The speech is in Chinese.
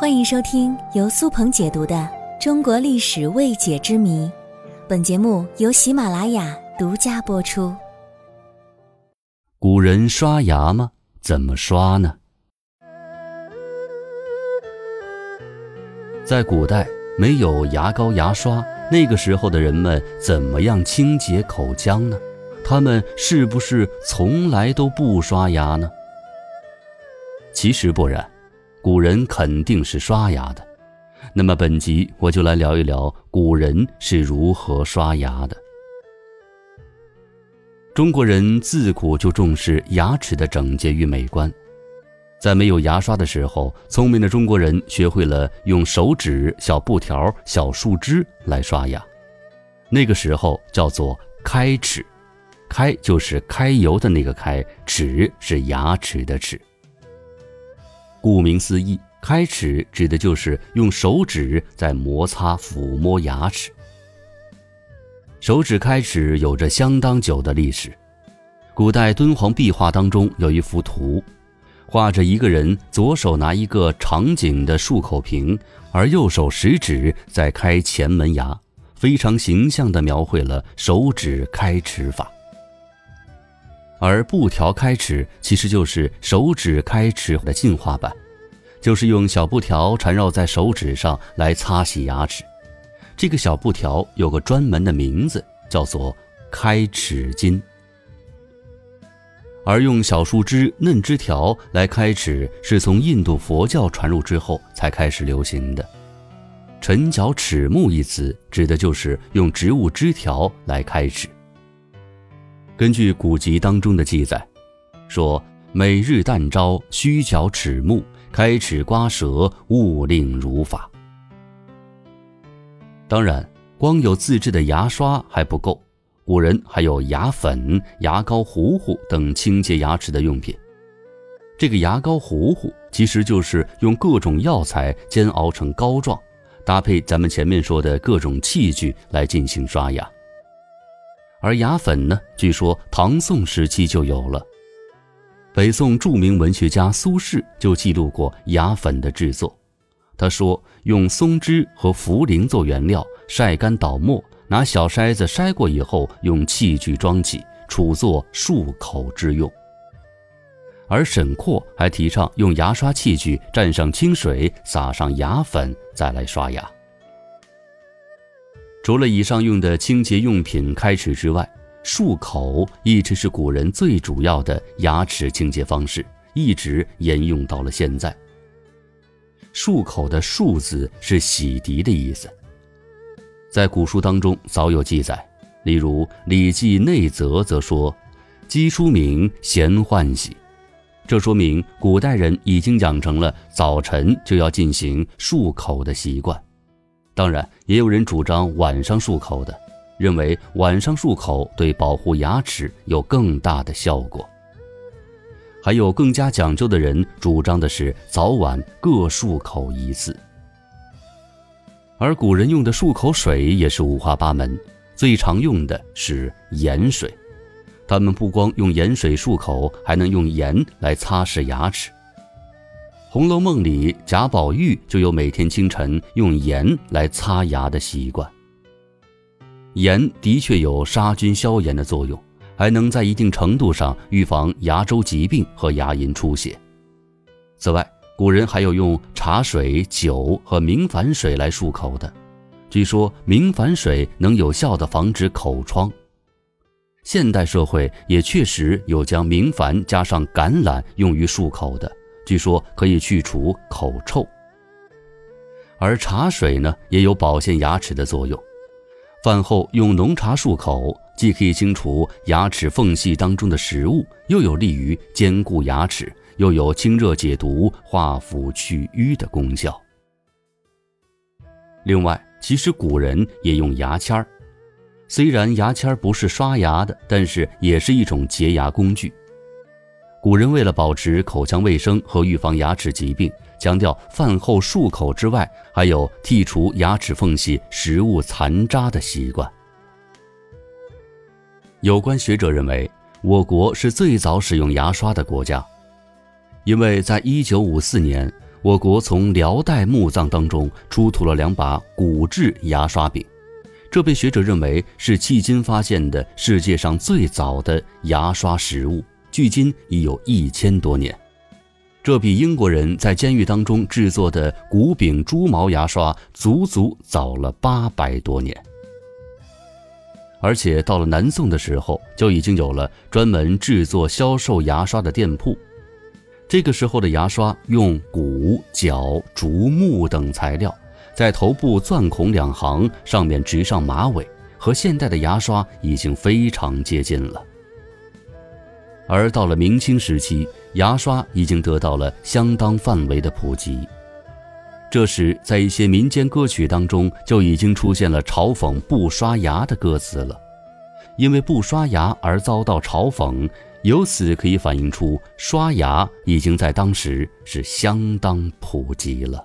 欢迎收听由苏鹏解读的《中国历史未解之谜》，本节目由喜马拉雅独家播出。古人刷牙吗？怎么刷呢？在古代没有牙膏、牙刷，那个时候的人们怎么样清洁口腔呢？他们是不是从来都不刷牙呢？其实不然。古人肯定是刷牙的，那么本集我就来聊一聊古人是如何刷牙的。中国人自古就重视牙齿的整洁与美观，在没有牙刷的时候，聪明的中国人学会了用手指、小布条、小树枝来刷牙，那个时候叫做开齿，开就是开油的那个开，齿是牙齿的齿。顾名思义，开齿指的就是用手指在摩擦、抚摸牙齿。手指开齿有着相当久的历史。古代敦煌壁画当中有一幅图，画着一个人左手拿一个长颈的漱口瓶，而右手食指在开前门牙，非常形象地描绘了手指开齿法。而布条开齿其实就是手指开齿的进化版，就是用小布条缠绕在手指上来擦洗牙齿。这个小布条有个专门的名字，叫做开齿巾。而用小树枝、嫩枝条来开齿，是从印度佛教传入之后才开始流行的。陈角齿木一词，指的就是用植物枝条来开齿。根据古籍当中的记载，说每日旦朝须嚼齿木，开齿刮舌，勿令如法。当然，光有自制的牙刷还不够，古人还有牙粉、牙膏糊糊等清洁牙齿的用品。这个牙膏糊糊其实就是用各种药材煎熬成膏状，搭配咱们前面说的各种器具来进行刷牙。而牙粉呢？据说唐宋时期就有了。北宋著名文学家苏轼就记录过牙粉的制作。他说：“用松枝和茯苓做原料，晒干捣末，拿小筛子筛过以后，用器具装起，储作漱口之用。”而沈括还提倡用牙刷器具蘸上清水，撒上牙粉，再来刷牙。除了以上用的清洁用品开齿之外，漱口一直是古人最主要的牙齿清洁方式，一直沿用到了现在。漱口的“漱”字是洗涤的意思，在古书当中早有记载，例如《礼记内则》则说：“鸡出鸣，咸换洗。”这说明古代人已经养成了早晨就要进行漱口的习惯。当然，也有人主张晚上漱口的，认为晚上漱口对保护牙齿有更大的效果。还有更加讲究的人主张的是早晚各漱口一次。而古人用的漱口水也是五花八门，最常用的是盐水。他们不光用盐水漱口，还能用盐来擦拭牙齿。《红楼梦》里，贾宝玉就有每天清晨用盐来擦牙的习惯。盐的确有杀菌消炎的作用，还能在一定程度上预防牙周疾病和牙龈出血。此外，古人还有用茶水、酒和明矾水来漱口的，据说明矾水能有效的防止口疮。现代社会也确实有将明矾加上橄榄用于漱口的。据说可以去除口臭，而茶水呢也有保健牙齿的作用。饭后用浓茶漱口，既可以清除牙齿缝隙当中的食物，又有利于坚固牙齿，又有清热解毒、化腐去瘀的功效。另外，其实古人也用牙签儿，虽然牙签儿不是刷牙的，但是也是一种洁牙工具。古人为了保持口腔卫生和预防牙齿疾病，强调饭后漱口之外，还有剔除牙齿缝隙食物残渣的习惯。有关学者认为，我国是最早使用牙刷的国家，因为在一九五四年，我国从辽代墓葬当中出土了两把骨制牙刷柄，这被学者认为是迄今发现的世界上最早的牙刷实物，距今已有一千多年。这比英国人在监狱当中制作的骨柄猪毛牙刷足足早了八百多年。而且到了南宋的时候，就已经有了专门制作、销售牙刷的店铺。这个时候的牙刷用骨、角、竹、木等材料，在头部钻孔两行，上面植上马尾，和现代的牙刷已经非常接近了。而到了明清时期，牙刷已经得到了相当范围的普及。这时，在一些民间歌曲当中，就已经出现了嘲讽不刷牙的歌词了。因为不刷牙而遭到嘲讽，由此可以反映出刷牙已经在当时是相当普及了。